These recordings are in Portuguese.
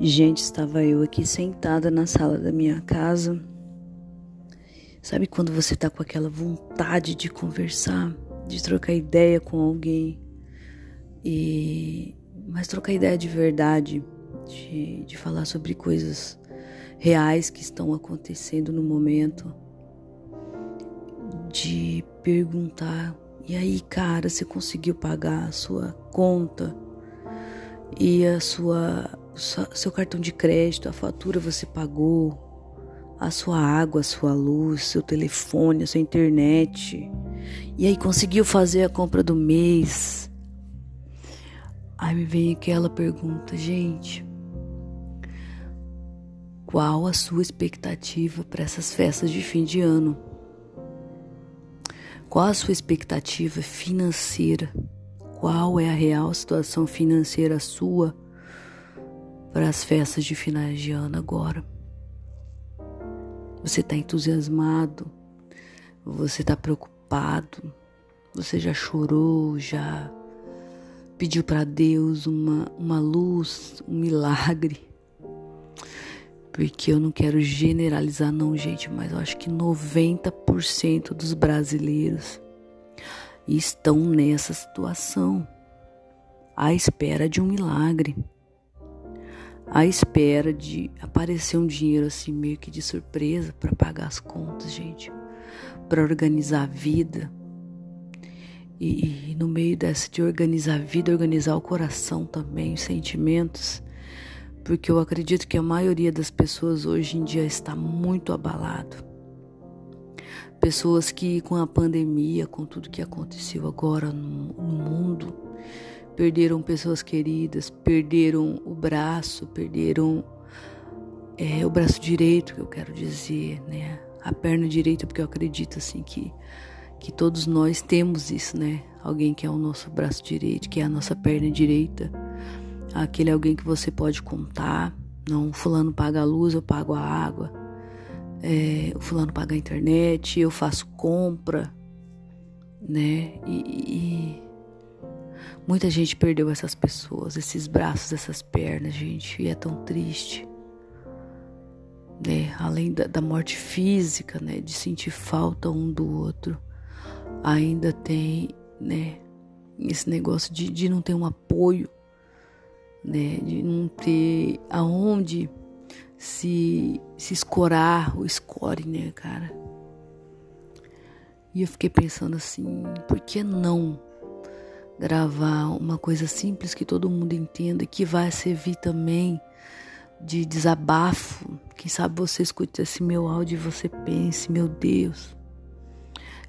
Gente, estava eu aqui sentada na sala da minha casa. Sabe quando você tá com aquela vontade de conversar, de trocar ideia com alguém? E mas trocar ideia de verdade, de, de falar sobre coisas reais que estão acontecendo no momento, de perguntar: e aí, cara, você conseguiu pagar a sua conta e a sua seu cartão de crédito, a fatura você pagou, a sua água, a sua luz, seu telefone, a sua internet. E aí conseguiu fazer a compra do mês. Aí me vem aquela pergunta, gente. Qual a sua expectativa para essas festas de fim de ano? Qual a sua expectativa financeira? Qual é a real situação financeira sua para as festas de finais de ano agora. Você está entusiasmado, você está preocupado, você já chorou, já pediu para Deus uma, uma luz, um milagre. Porque eu não quero generalizar, não, gente, mas eu acho que 90% dos brasileiros estão nessa situação, à espera de um milagre à espera de aparecer um dinheiro assim meio que de surpresa para pagar as contas, gente, para organizar a vida. E, e, no meio dessa de organizar a vida, organizar o coração também, os sentimentos, porque eu acredito que a maioria das pessoas hoje em dia está muito abalado. Pessoas que com a pandemia, com tudo que aconteceu agora no, no mundo, perderam pessoas queridas, perderam o braço, perderam é, o braço direito, que eu quero dizer, né? A perna direita, porque eu acredito assim que que todos nós temos isso, né? Alguém que é o nosso braço direito, que é a nossa perna direita, aquele alguém que você pode contar. Não, fulano paga a luz, eu pago a água. É, o fulano paga a internet, eu faço compra, né? e, e Muita gente perdeu essas pessoas, esses braços, essas pernas, gente, e é tão triste. Né? Além da, da morte física, né, de sentir falta um do outro, ainda tem, né, esse negócio de, de não ter um apoio, né, de não ter aonde se, se escorar, o escore, né, cara. E eu fiquei pensando assim, por que não gravar uma coisa simples que todo mundo entenda, que vai servir também de desabafo. Quem sabe você escute esse meu áudio e você pense, meu Deus,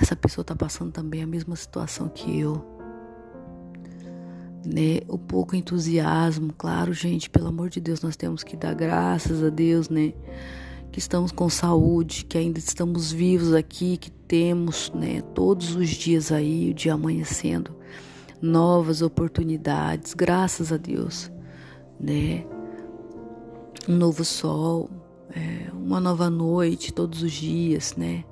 essa pessoa está passando também a mesma situação que eu. Né? O pouco entusiasmo, claro, gente, pelo amor de Deus, nós temos que dar graças a Deus, né? Que estamos com saúde, que ainda estamos vivos aqui, que temos, né, todos os dias aí, o dia amanhecendo novas oportunidades, graças a Deus, né? Um novo sol, é, uma nova noite todos os dias, né?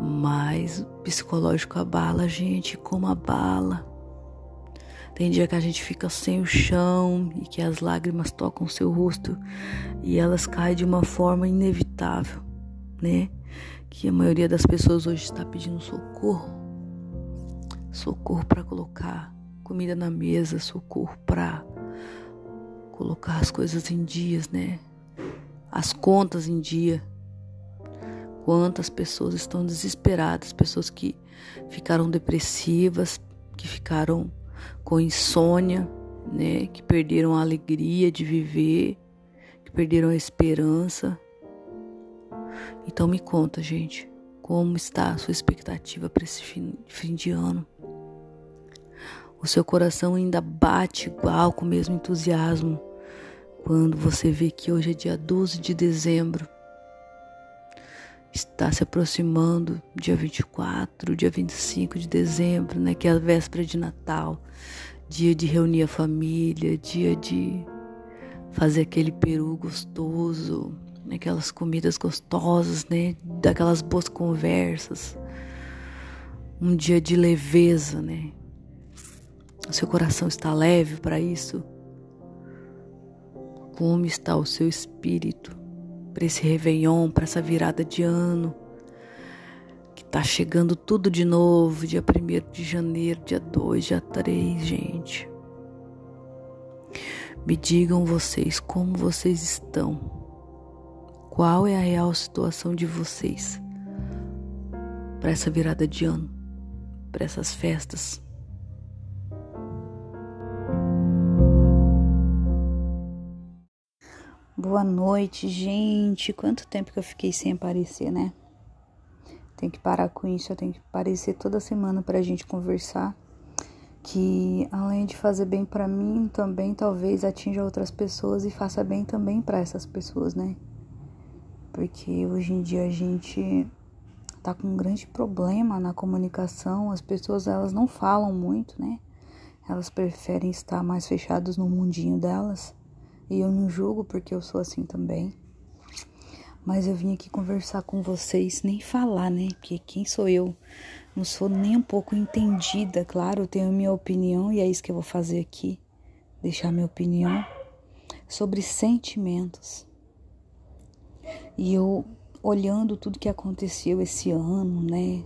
Mas o psicológico abala a gente como abala. Tem dia que a gente fica sem o chão e que as lágrimas tocam seu rosto e elas caem de uma forma inevitável, né? Que a maioria das pessoas hoje está pedindo socorro socorro para colocar comida na mesa, socorro para colocar as coisas em dias, né? As contas em dia. Quantas pessoas estão desesperadas, pessoas que ficaram depressivas, que ficaram com insônia, né? Que perderam a alegria de viver, que perderam a esperança. Então me conta, gente, como está a sua expectativa para esse fim, fim de ano? O seu coração ainda bate igual com o mesmo entusiasmo quando você vê que hoje é dia 12 de dezembro. Está se aproximando dia 24, dia 25 de dezembro, né, que é a véspera de Natal, dia de reunir a família, dia de fazer aquele peru gostoso, aquelas comidas gostosas, né, daquelas boas conversas. Um dia de leveza, né? O seu coração está leve para isso? Como está o seu espírito para esse Réveillon, para essa virada de ano? Que tá chegando tudo de novo, dia 1 de janeiro, dia 2, dia 3, gente. Me digam vocês como vocês estão. Qual é a real situação de vocês para essa virada de ano, para essas festas? Boa noite, gente. Quanto tempo que eu fiquei sem aparecer, né? Tem que parar com isso, eu tenho que aparecer toda semana pra gente conversar. Que além de fazer bem para mim, também talvez atinja outras pessoas e faça bem também para essas pessoas, né? Porque hoje em dia a gente tá com um grande problema na comunicação, as pessoas elas não falam muito, né? Elas preferem estar mais fechadas no mundinho delas e eu não julgo porque eu sou assim também. Mas eu vim aqui conversar com vocês, nem falar, né? Porque quem sou eu? Não sou nem um pouco entendida, claro, eu tenho minha opinião e é isso que eu vou fazer aqui. Deixar minha opinião sobre sentimentos. E eu olhando tudo que aconteceu esse ano, né?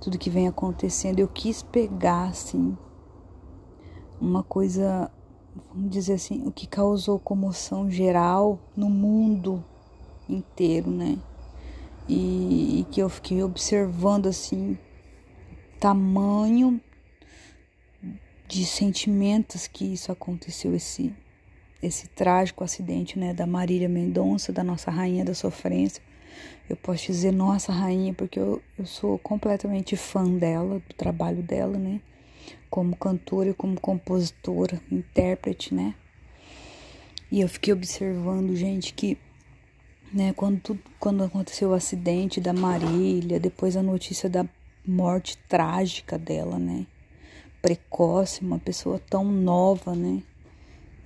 Tudo que vem acontecendo, eu quis pegar assim uma coisa vamos dizer assim, o que causou comoção geral no mundo inteiro, né? E, e que eu fiquei observando assim tamanho de sentimentos que isso aconteceu esse esse trágico acidente, né, da Marília Mendonça, da nossa rainha da sofrência. Eu posso dizer nossa rainha porque eu, eu sou completamente fã dela, do trabalho dela, né? Como cantora, como compositora, intérprete, né? E eu fiquei observando, gente, que né, quando, tudo, quando aconteceu o acidente da Marília, depois a notícia da morte trágica dela, né? Precoce, uma pessoa tão nova, né?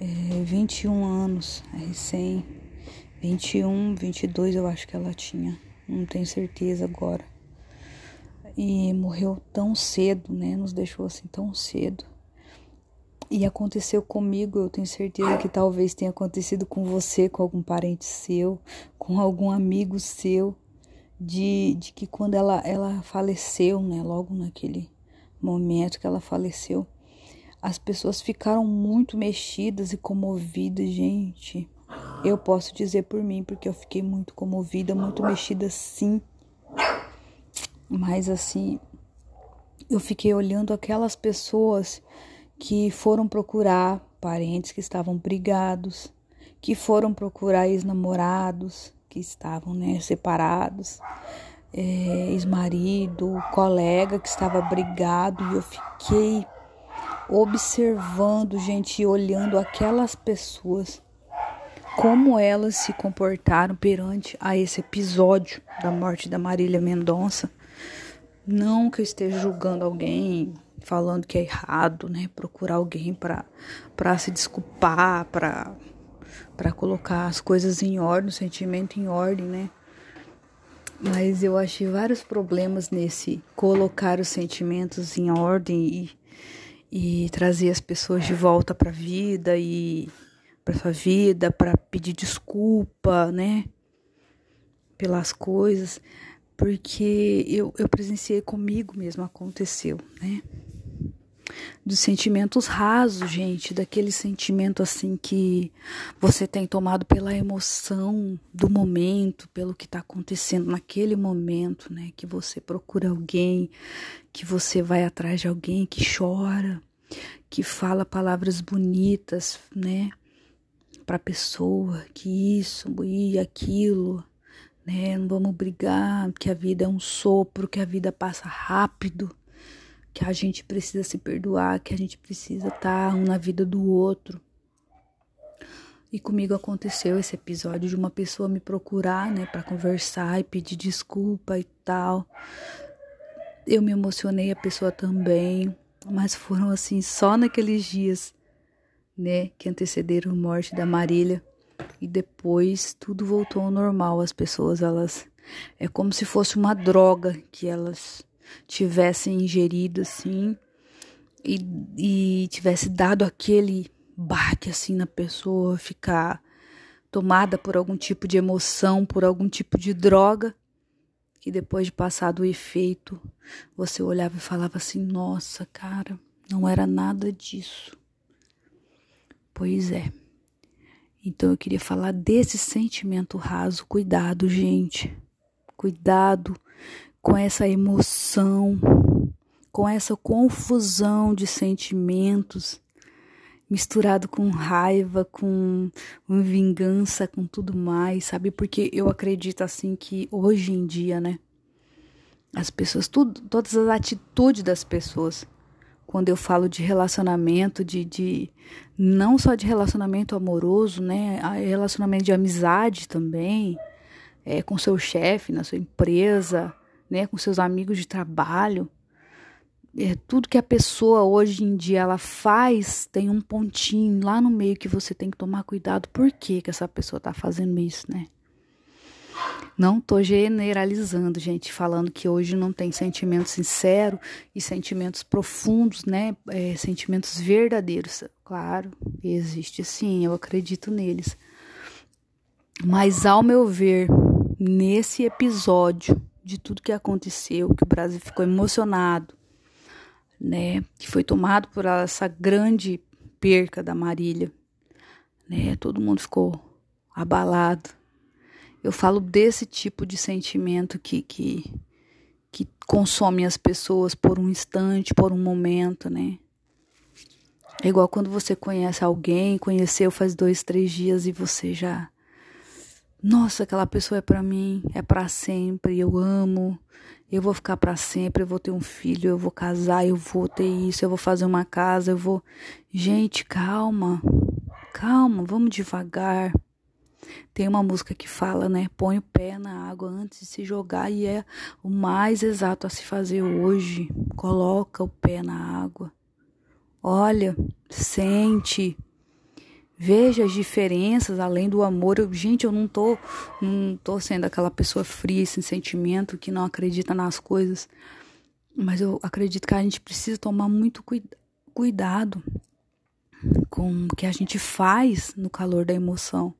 É, 21 anos, é recém. 21, 22 eu acho que ela tinha. Não tenho certeza agora e morreu tão cedo, né? Nos deixou assim tão cedo. E aconteceu comigo, eu tenho certeza que talvez tenha acontecido com você, com algum parente seu, com algum amigo seu, de, de que quando ela, ela faleceu, né? Logo naquele momento que ela faleceu, as pessoas ficaram muito mexidas e comovidas, gente. Eu posso dizer por mim, porque eu fiquei muito comovida, muito mexida sim mas assim, eu fiquei olhando aquelas pessoas que foram procurar parentes que estavam brigados, que foram procurar ex-namorados que estavam né, separados, é, ex-marido, colega que estava brigado, e eu fiquei observando, gente, olhando aquelas pessoas, como elas se comportaram perante a esse episódio da morte da Marília Mendonça não que eu esteja julgando alguém, falando que é errado, né? Procurar alguém para se desculpar, para para colocar as coisas em ordem, o sentimento em ordem, né? Mas eu achei vários problemas nesse colocar os sentimentos em ordem e, e trazer as pessoas de volta para a vida e para sua vida, para pedir desculpa, né? Pelas coisas porque eu, eu presenciei comigo mesmo, aconteceu, né? Dos sentimentos rasos, gente, daquele sentimento assim que você tem tomado pela emoção do momento, pelo que está acontecendo naquele momento, né? Que você procura alguém, que você vai atrás de alguém que chora, que fala palavras bonitas, né? Para pessoa, que isso e aquilo né? Não vamos brigar, que a vida é um sopro, que a vida passa rápido, que a gente precisa se perdoar, que a gente precisa estar um na vida do outro. E comigo aconteceu esse episódio de uma pessoa me procurar, né, para conversar e pedir desculpa e tal. Eu me emocionei, a pessoa também, mas foram assim só naqueles dias, né, que antecederam a morte da Marília e depois tudo voltou ao normal. As pessoas, elas é como se fosse uma droga que elas tivessem ingerido assim e, e tivesse dado aquele baque assim na pessoa, ficar tomada por algum tipo de emoção, por algum tipo de droga, que depois de passar do efeito, você olhava e falava assim: nossa, cara, não era nada disso. Pois é. Então eu queria falar desse sentimento raso. Cuidado, gente. Cuidado com essa emoção, com essa confusão de sentimentos misturado com raiva, com vingança, com tudo mais, sabe? Porque eu acredito assim que hoje em dia, né, as pessoas, tudo, todas as atitudes das pessoas, quando eu falo de relacionamento, de, de não só de relacionamento amoroso, né, relacionamento de amizade também, é, com seu chefe, na sua empresa, né, com seus amigos de trabalho, é, tudo que a pessoa hoje em dia ela faz tem um pontinho lá no meio que você tem que tomar cuidado. Por que, que essa pessoa está fazendo isso, né? Não tô generalizando, gente, falando que hoje não tem sentimento sincero e sentimentos profundos, né? É, sentimentos verdadeiros. Claro, existe sim, eu acredito neles. Mas ao meu ver, nesse episódio de tudo que aconteceu, que o Brasil ficou emocionado, né, que foi tomado por essa grande perca da Marília, né? Todo mundo ficou abalado. Eu falo desse tipo de sentimento que que que consome as pessoas por um instante, por um momento, né? É igual quando você conhece alguém, conheceu faz dois, três dias e você já nossa, aquela pessoa é para mim, é para sempre, eu amo, eu vou ficar para sempre, eu vou ter um filho, eu vou casar, eu vou ter isso, eu vou fazer uma casa, eu vou. Gente, calma, calma, vamos devagar. Tem uma música que fala, né? Põe o pé na água antes de se jogar e é o mais exato a se fazer hoje. Coloca o pé na água. Olha, sente Veja as diferenças além do amor. Eu, gente, eu não tô, não tô sendo aquela pessoa fria, sem sentimento, que não acredita nas coisas. Mas eu acredito que a gente precisa tomar muito cuidado com o que a gente faz no calor da emoção.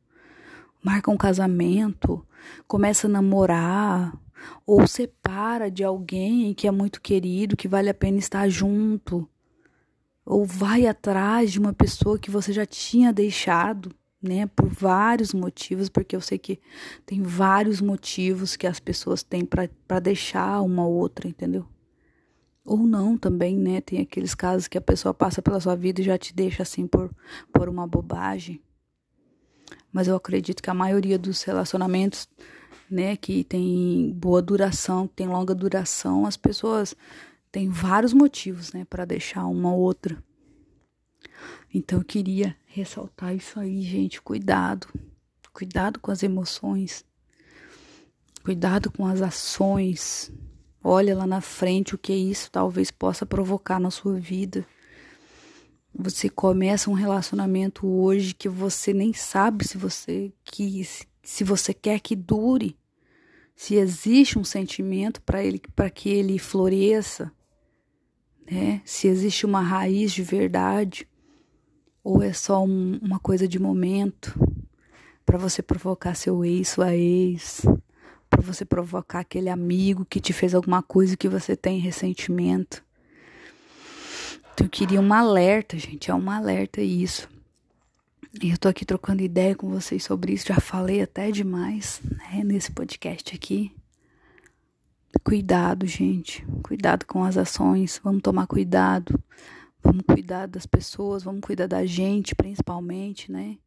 Marca um casamento, começa a namorar, ou separa de alguém que é muito querido, que vale a pena estar junto ou vai atrás de uma pessoa que você já tinha deixado, né, por vários motivos, porque eu sei que tem vários motivos que as pessoas têm para deixar uma outra, entendeu? Ou não também, né? Tem aqueles casos que a pessoa passa pela sua vida e já te deixa assim por, por uma bobagem. Mas eu acredito que a maioria dos relacionamentos, né, que tem boa duração, tem longa duração, as pessoas tem vários motivos, né, para deixar uma outra. Então eu queria ressaltar isso aí, gente, cuidado. Cuidado com as emoções. Cuidado com as ações. Olha lá na frente o que isso talvez possa provocar na sua vida. Você começa um relacionamento hoje que você nem sabe se você que se você quer que dure, se existe um sentimento para ele para que ele floresça né? Se existe uma raiz de verdade ou é só um, uma coisa de momento para você provocar seu ex, sua ex, para você provocar aquele amigo que te fez alguma coisa que você tem ressentimento. Então eu queria um alerta, gente, é um alerta isso. E eu tô aqui trocando ideia com vocês sobre isso, já falei até demais, né, nesse podcast aqui. Cuidado, gente. Cuidado com as ações. Vamos tomar cuidado. Vamos cuidar das pessoas, vamos cuidar da gente, principalmente, né?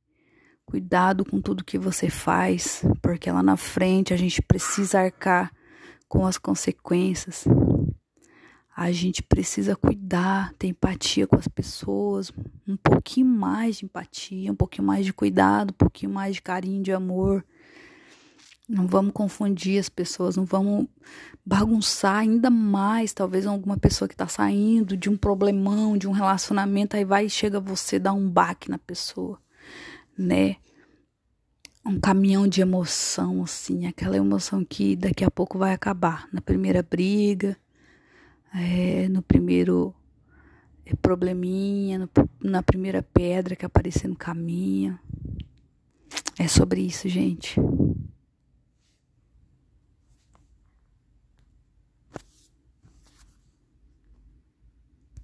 Cuidado com tudo que você faz, porque lá na frente a gente precisa arcar com as consequências. A gente precisa cuidar, ter empatia com as pessoas, um pouquinho mais de empatia, um pouquinho mais de cuidado, um pouquinho mais de carinho, de amor. Não vamos confundir as pessoas, não vamos bagunçar ainda mais, talvez alguma pessoa que está saindo de um problemão, de um relacionamento, aí vai e chega você dar um baque na pessoa, né? Um caminhão de emoção, assim, aquela emoção que daqui a pouco vai acabar. Na primeira briga, é, no primeiro é, probleminha, no, na primeira pedra que aparecer no caminho. É sobre isso, gente.